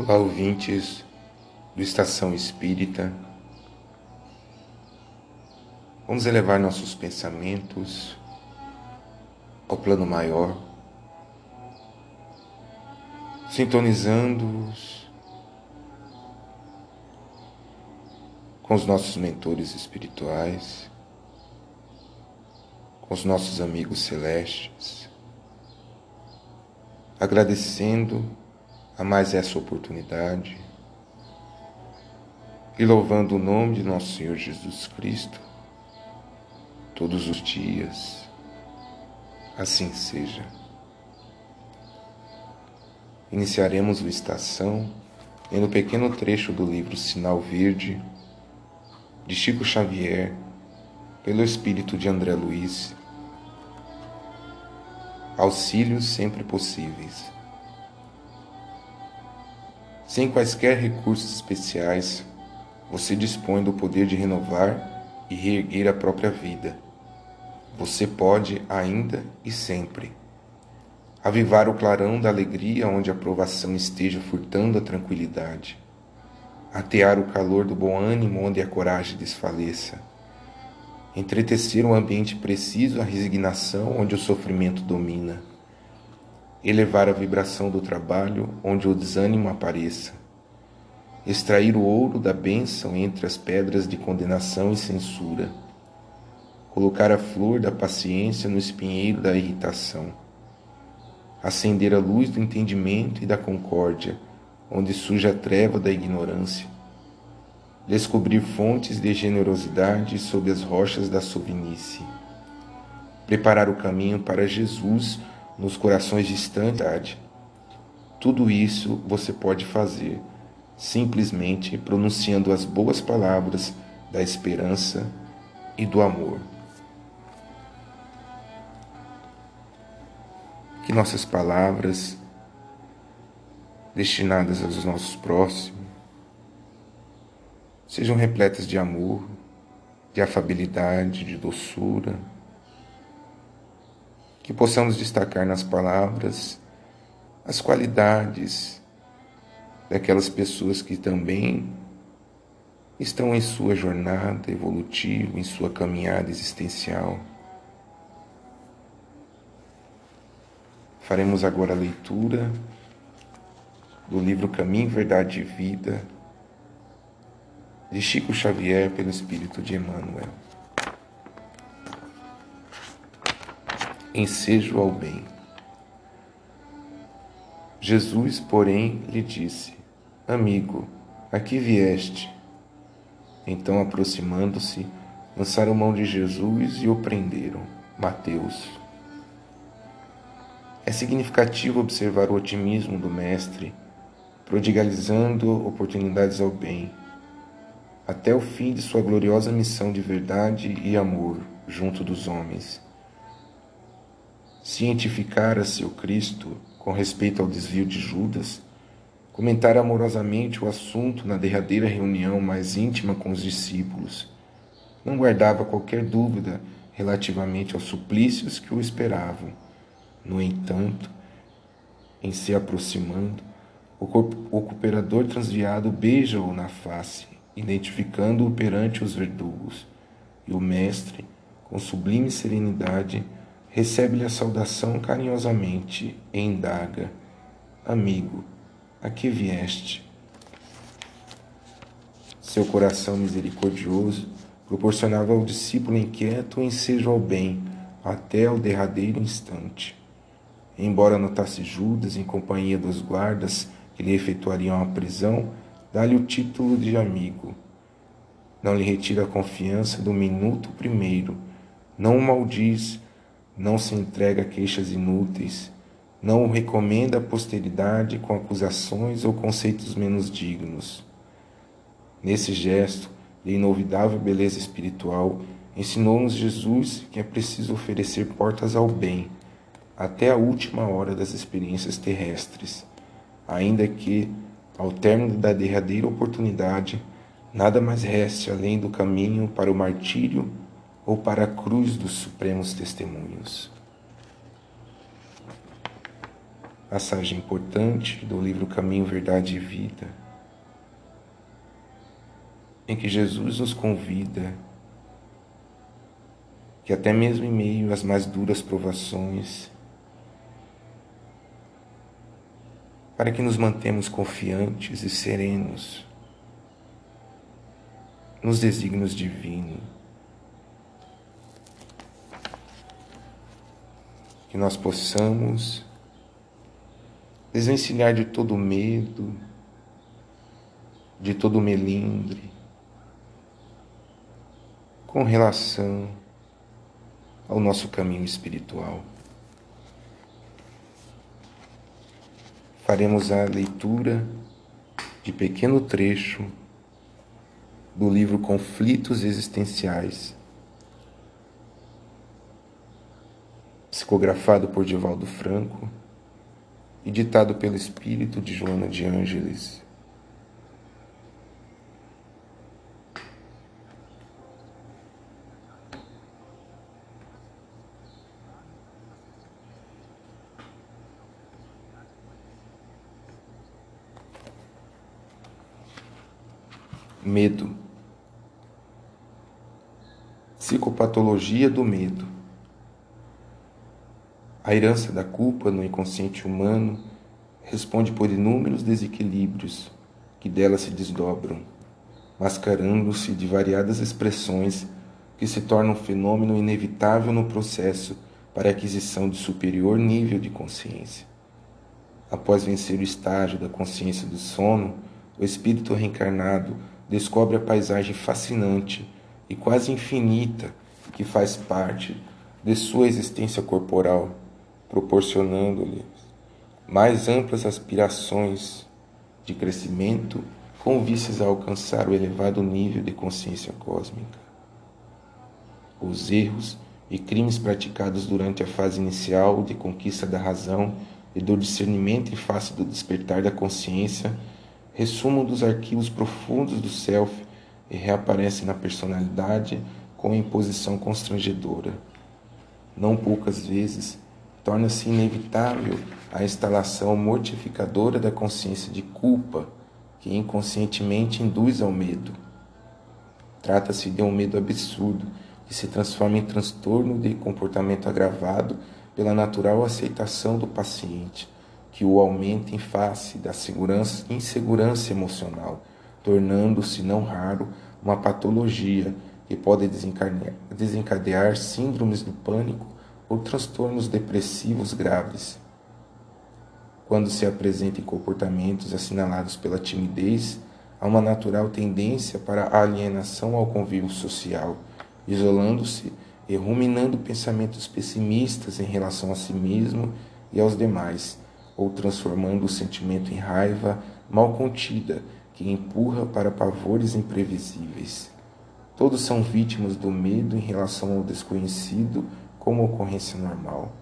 Olá, ouvintes do Estação Espírita. Vamos elevar nossos pensamentos ao plano maior, sintonizando-os com os nossos mentores espirituais, com os nossos amigos celestes, agradecendo a mais essa oportunidade e louvando o nome de nosso Senhor Jesus Cristo todos os dias. Assim seja. Iniciaremos o Estação em um pequeno trecho do livro Sinal Verde de Chico Xavier, pelo espírito de André Luiz. Auxílios sempre possíveis. Sem quaisquer recursos especiais, você dispõe do poder de renovar e reerguer a própria vida. Você pode ainda e sempre avivar o clarão da alegria onde a provação esteja furtando a tranquilidade, atear o calor do bom ânimo onde a coragem desfaleça, entretecer um ambiente preciso à resignação onde o sofrimento domina elevar a vibração do trabalho onde o desânimo apareça, extrair o ouro da bênção entre as pedras de condenação e censura, colocar a flor da paciência no espinheiro da irritação, acender a luz do entendimento e da concórdia onde surge a treva da ignorância, descobrir fontes de generosidade sob as rochas da sovinice, preparar o caminho para Jesus nos corações distantes. Tudo isso você pode fazer simplesmente pronunciando as boas palavras da esperança e do amor. Que nossas palavras destinadas aos nossos próximos sejam repletas de amor, de afabilidade, de doçura que possamos destacar nas palavras as qualidades daquelas pessoas que também estão em sua jornada evolutiva, em sua caminhada existencial. Faremos agora a leitura do livro Caminho, Verdade e Vida de Chico Xavier pelo Espírito de Emmanuel. Ensejo ao bem. Jesus, porém, lhe disse: Amigo, aqui vieste. Então, aproximando-se, lançaram mão de Jesus e o prenderam. Mateus. É significativo observar o otimismo do Mestre, prodigalizando oportunidades ao bem, até o fim de sua gloriosa missão de verdade e amor junto dos homens cientificara-se o Cristo com respeito ao desvio de Judas, comentara amorosamente o assunto na derradeira reunião mais íntima com os discípulos. Não guardava qualquer dúvida relativamente aos suplícios que o esperavam. No entanto, em se aproximando, o cooperador transviado beija-o na face, identificando-o perante os verdugos, e o mestre, com sublime serenidade, recebe-lhe a saudação carinhosamente e indaga: Amigo, a que vieste? Seu coração misericordioso proporcionava ao discípulo inquieto o ensejo ao bem até o derradeiro instante. Embora notasse Judas em companhia dos guardas que lhe efetuariam a prisão, dá-lhe o título de amigo. Não lhe retira a confiança do minuto primeiro, não o maldiz, não se entrega a queixas inúteis, não o recomenda à posteridade com acusações ou conceitos menos dignos. Nesse gesto de inolvidável beleza espiritual, ensinou-nos Jesus que é preciso oferecer portas ao bem até a última hora das experiências terrestres, ainda que, ao término da derradeira oportunidade, nada mais reste além do caminho para o martírio ou para a cruz dos supremos testemunhos. passagem importante do livro Caminho, Verdade e Vida, em que Jesus nos convida que até mesmo em meio às mais duras provações, para que nos mantemos confiantes e serenos nos desígnios divinos. Que nós possamos desvencilhar de todo medo, de todo melindre, com relação ao nosso caminho espiritual. Faremos a leitura de pequeno trecho do livro Conflitos Existenciais, psicografado por Divaldo Franco e ditado pelo espírito de Joana de Ângeles. Medo. Psicopatologia do medo. A herança da culpa no inconsciente humano responde por inúmeros desequilíbrios que dela se desdobram, mascarando-se de variadas expressões que se tornam um fenômeno inevitável no processo para a aquisição de superior nível de consciência. Após vencer o estágio da consciência do sono, o espírito reencarnado descobre a paisagem fascinante e quase infinita que faz parte de sua existência corporal proporcionando-lhes mais amplas aspirações de crescimento com vistas a alcançar o elevado nível de consciência cósmica. Os erros e crimes praticados durante a fase inicial de conquista da razão e do discernimento em face do despertar da consciência ressumam dos arquivos profundos do self e reaparecem na personalidade com imposição constrangedora. Não poucas vezes torna-se inevitável a instalação mortificadora da consciência de culpa que inconscientemente induz ao medo. Trata-se de um medo absurdo que se transforma em transtorno de comportamento agravado pela natural aceitação do paciente, que o aumenta em face da segurança, insegurança emocional, tornando-se não raro uma patologia que pode desencadear, desencadear síndromes do pânico ou transtornos depressivos graves. Quando se apresentem comportamentos assinalados pela timidez, há uma natural tendência para a alienação ao convívio social, isolando-se e ruminando pensamentos pessimistas em relação a si mesmo e aos demais, ou transformando o sentimento em raiva mal contida que empurra para pavores imprevisíveis. Todos são vítimas do medo em relação ao desconhecido como ocorrência normal.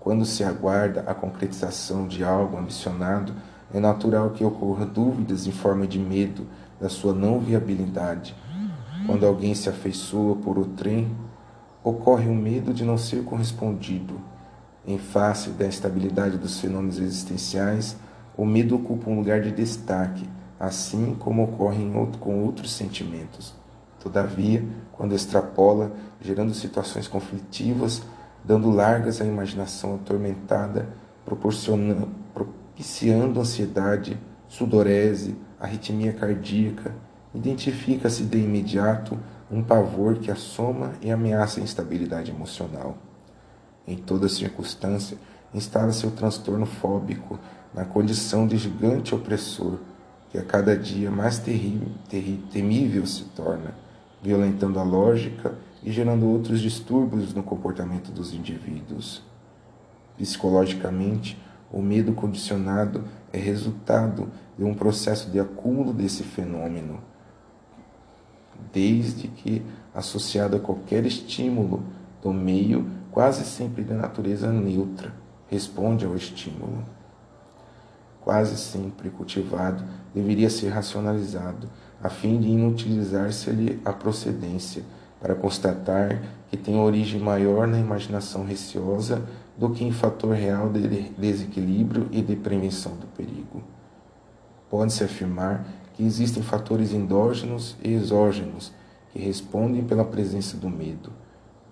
Quando se aguarda a concretização de algo ambicionado, é natural que ocorra dúvidas em forma de medo da sua não viabilidade. Quando alguém se afeiçoa por o trem, ocorre o medo de não ser correspondido. Em face da estabilidade dos fenômenos existenciais, o medo ocupa um lugar de destaque, assim como ocorre outro, com outros sentimentos. Todavia, quando extrapola, gerando situações conflitivas, dando largas à imaginação atormentada, propiciando ansiedade, sudorese, arritmia cardíaca, identifica-se de imediato um pavor que assoma e ameaça a instabilidade emocional. Em toda circunstância, instala-se o transtorno fóbico na condição de gigante opressor, que a cada dia mais terrível, temível se torna violentando a lógica e gerando outros distúrbios no comportamento dos indivíduos. Psicologicamente, o medo condicionado é resultado de um processo de acúmulo desse fenômeno, desde que associado a qualquer estímulo do meio, quase sempre de natureza neutra, responde ao estímulo. Quase sempre cultivado, deveria ser racionalizado, a fim de inutilizar-se-lhe a procedência, para constatar que tem origem maior na imaginação receosa do que em fator real de desequilíbrio e de prevenção do perigo. Pode-se afirmar que existem fatores endógenos e exógenos que respondem pela presença do medo.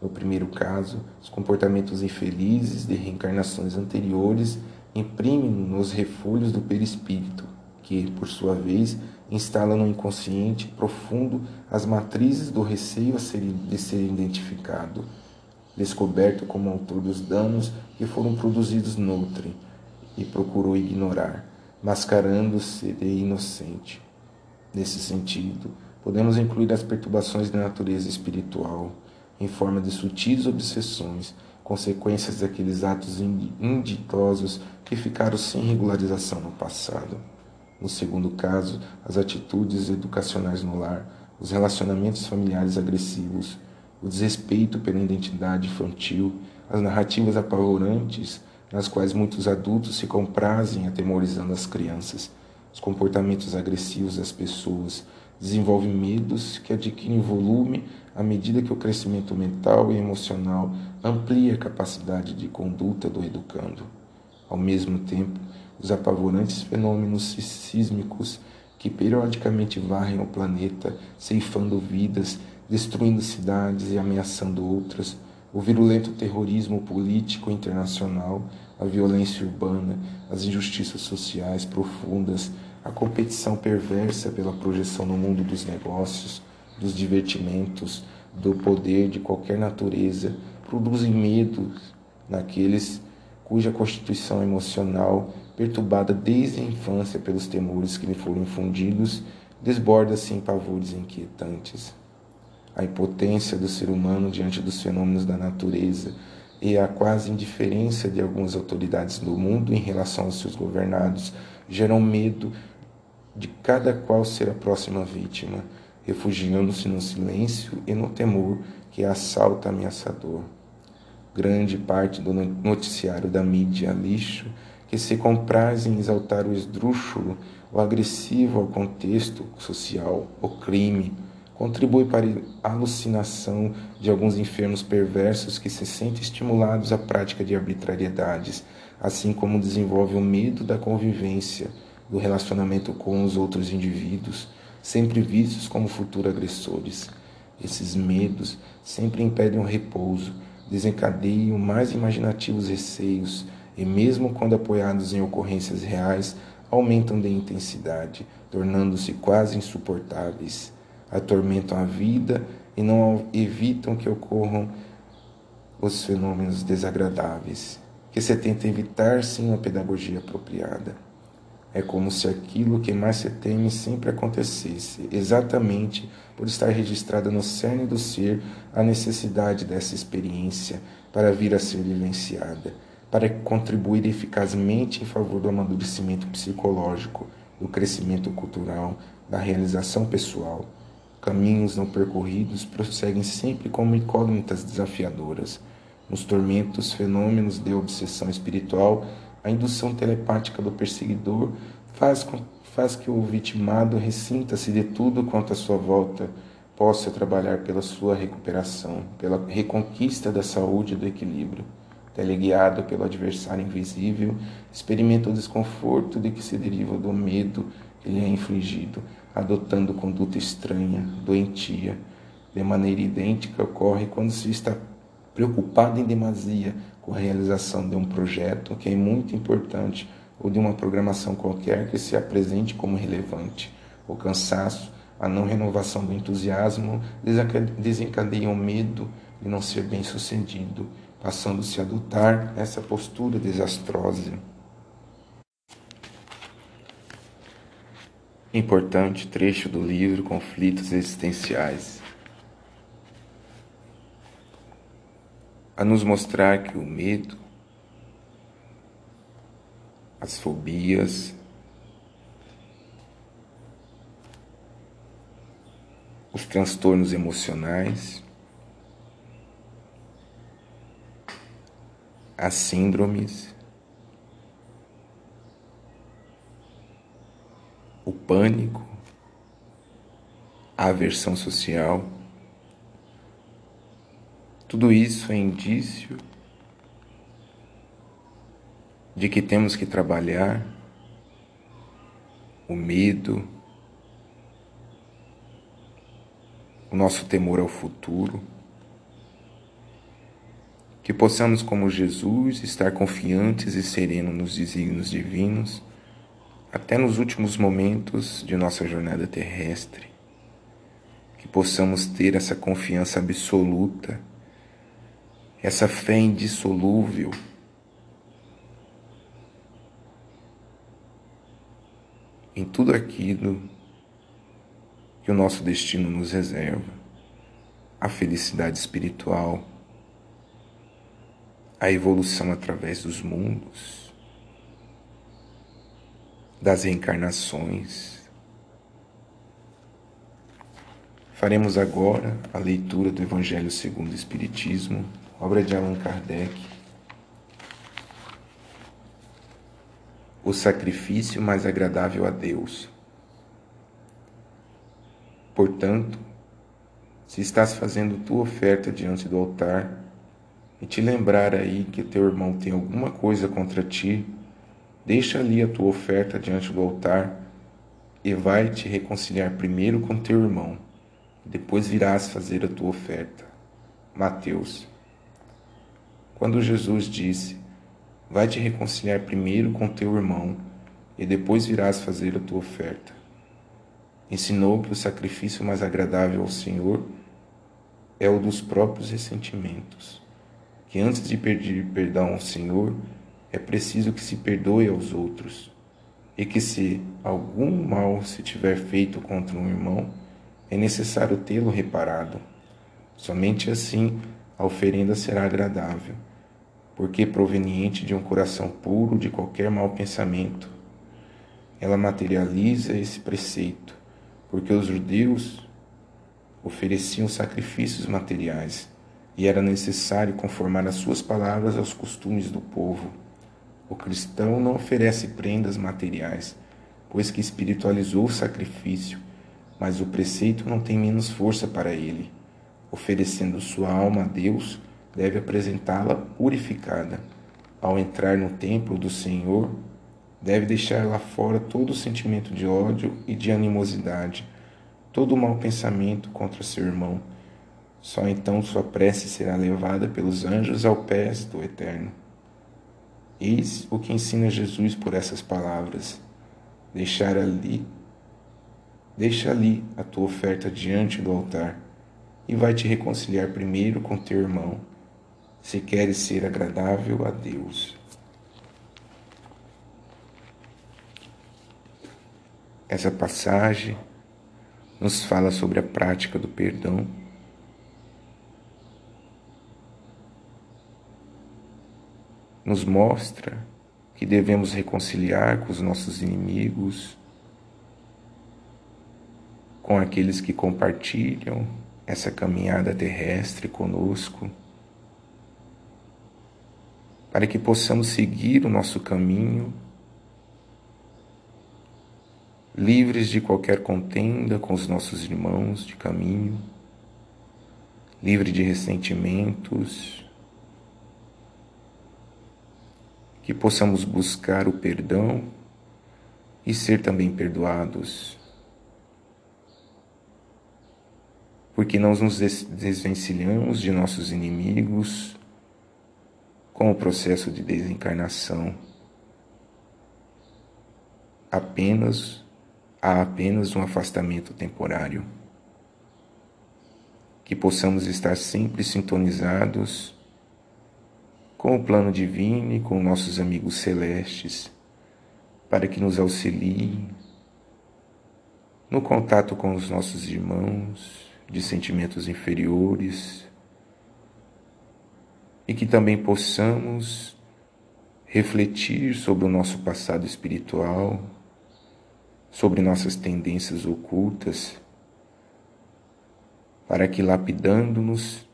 No primeiro caso, os comportamentos infelizes de reencarnações anteriores imprimem nos refúgios do perispírito, que, por sua vez, instala no inconsciente profundo as matrizes do receio ser, de ser identificado, descoberto como autor dos danos que foram produzidos noutrem, e procurou ignorar, mascarando-se de inocente. Nesse sentido, podemos incluir as perturbações da natureza espiritual, em forma de sutis obsessões, consequências daqueles atos inditosos que ficaram sem regularização no passado. No segundo caso, as atitudes educacionais no lar, os relacionamentos familiares agressivos, o desrespeito pela identidade infantil, as narrativas apavorantes nas quais muitos adultos se comprazem atemorizando as crianças, os comportamentos agressivos das pessoas, desenvolvem medos que adquirem volume à medida que o crescimento mental e emocional amplia a capacidade de conduta do educando. Ao mesmo tempo, os apavorantes fenômenos sísmicos que periodicamente varrem o planeta, ceifando vidas, destruindo cidades e ameaçando outras, o virulento terrorismo político internacional, a violência urbana, as injustiças sociais profundas, a competição perversa pela projeção no mundo dos negócios, dos divertimentos, do poder de qualquer natureza, produzem medos naqueles cuja constituição emocional perturbada desde a infância pelos temores que lhe foram infundidos, desborda-se em pavores inquietantes. A impotência do ser humano diante dos fenômenos da natureza e a quase indiferença de algumas autoridades do mundo em relação aos seus governados geram medo de cada qual ser a próxima vítima, refugiando-se no silêncio e no temor que assalta ameaçador. Grande parte do noticiário da mídia lixo que se compraz em exaltar o esdrúxulo, o agressivo ao contexto social, o crime, contribui para a alucinação de alguns enfermos perversos que se sentem estimulados à prática de arbitrariedades, assim como desenvolve o medo da convivência, do relacionamento com os outros indivíduos, sempre vistos como futuros agressores. Esses medos sempre impedem o repouso, desencadeiam mais imaginativos receios, e, mesmo quando apoiados em ocorrências reais, aumentam de intensidade, tornando-se quase insuportáveis. Atormentam a vida e não evitam que ocorram os fenômenos desagradáveis, que se tenta evitar sem uma pedagogia apropriada. É como se aquilo que mais se teme sempre acontecesse, exatamente por estar registrada no cerne do ser a necessidade dessa experiência para vir a ser vivenciada para contribuir eficazmente em favor do amadurecimento psicológico, do crescimento cultural, da realização pessoal. Caminhos não percorridos prosseguem sempre como incógnitas desafiadoras. Nos tormentos, fenômenos de obsessão espiritual, a indução telepática do perseguidor faz, faz que o vitimado ressinta-se de tudo quanto à sua volta possa trabalhar pela sua recuperação, pela reconquista da saúde e do equilíbrio teleguiado pelo adversário invisível, experimenta o desconforto de que se deriva do medo que lhe é infligido, adotando conduta estranha, doentia. De maneira idêntica ocorre quando se está preocupado em demasia com a realização de um projeto que é muito importante ou de uma programação qualquer que se apresente como relevante. O cansaço, a não renovação do entusiasmo desencadeiam o medo de não ser bem sucedido passando-se a adotar essa postura desastrosa. Importante trecho do livro Conflitos Existenciais. A nos mostrar que o medo, as fobias, os transtornos emocionais as síndromes, o pânico, a aversão social. Tudo isso é indício de que temos que trabalhar o medo, o nosso temor ao futuro, que possamos, como Jesus, estar confiantes e serenos nos desígnios divinos, até nos últimos momentos de nossa jornada terrestre, que possamos ter essa confiança absoluta, essa fé indissolúvel. Em tudo aquilo que o nosso destino nos reserva, a felicidade espiritual, a evolução através dos mundos, das reencarnações. Faremos agora a leitura do Evangelho segundo o Espiritismo, obra de Allan Kardec. O sacrifício mais agradável a Deus. Portanto, se estás fazendo tua oferta diante do altar e te lembrar aí que teu irmão tem alguma coisa contra ti, deixa ali a tua oferta diante do altar e vai te reconciliar primeiro com teu irmão, depois virás fazer a tua oferta. Mateus. Quando Jesus disse: Vai te reconciliar primeiro com teu irmão e depois virás fazer a tua oferta ensinou que o sacrifício mais agradável ao Senhor é o dos próprios ressentimentos, que antes de pedir perdão ao Senhor, é preciso que se perdoe aos outros, e que se algum mal se tiver feito contra um irmão, é necessário tê-lo reparado. Somente assim a oferenda será agradável, porque proveniente de um coração puro de qualquer mau pensamento. Ela materializa esse preceito porque os judeus ofereciam sacrifícios materiais e era necessário conformar as suas palavras aos costumes do povo. O cristão não oferece prendas materiais, pois que espiritualizou o sacrifício, mas o preceito não tem menos força para ele. Oferecendo sua alma a Deus, deve apresentá-la purificada. Ao entrar no templo do Senhor, Deve deixar lá fora todo o sentimento de ódio e de animosidade, todo o mau pensamento contra seu irmão. Só então sua prece será levada pelos anjos ao pés do Eterno. Eis o que ensina Jesus por essas palavras: deixar ali, deixa ali a tua oferta diante do altar e vai te reconciliar primeiro com teu irmão, se queres ser agradável a Deus. Essa passagem nos fala sobre a prática do perdão. Nos mostra que devemos reconciliar com os nossos inimigos, com aqueles que compartilham essa caminhada terrestre conosco, para que possamos seguir o nosso caminho livres de qualquer contenda com os nossos irmãos de caminho, livre de ressentimentos, que possamos buscar o perdão e ser também perdoados, porque nós nos desvencilhamos de nossos inimigos com o processo de desencarnação. Apenas há apenas um afastamento temporário. Que possamos estar sempre sintonizados com o plano divino e com nossos amigos celestes, para que nos auxiliem no contato com os nossos irmãos de sentimentos inferiores e que também possamos refletir sobre o nosso passado espiritual sobre nossas tendências ocultas, para que, lapidando-nos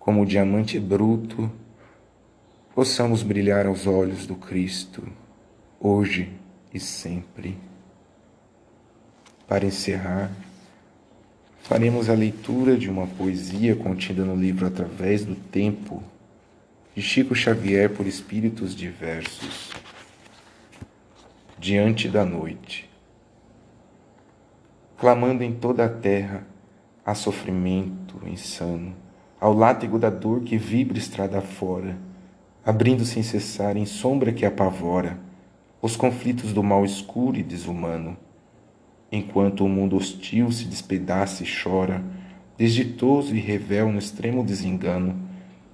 como diamante bruto, possamos brilhar aos olhos do Cristo, hoje e sempre. Para encerrar, faremos a leitura de uma poesia contida no livro Através do Tempo, de Chico Xavier por espíritos diversos. Diante da noite. Clamando em toda a terra, há sofrimento insano, ao látego da dor que vibra estrada fora, abrindo sem cessar em sombra que apavora os conflitos do mal escuro e desumano. Enquanto o mundo hostil se despedaça e chora, desditoso e revel no extremo desengano,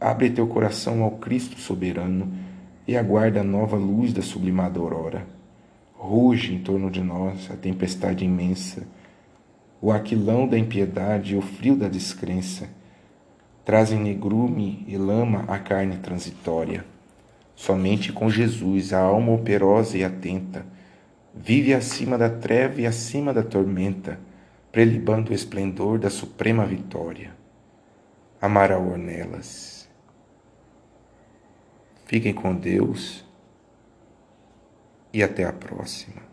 Abre teu coração ao Cristo soberano e aguarda a nova luz da sublimada aurora. Ruge em torno de nós a tempestade imensa, o aquilão da impiedade e o frio da descrença. Trazem negrume e lama a carne transitória. Somente com Jesus a alma operosa e atenta vive acima da treva e acima da tormenta, prelibando o esplendor da suprema vitória. Amaral Ornelas Fiquem com Deus e até a próxima.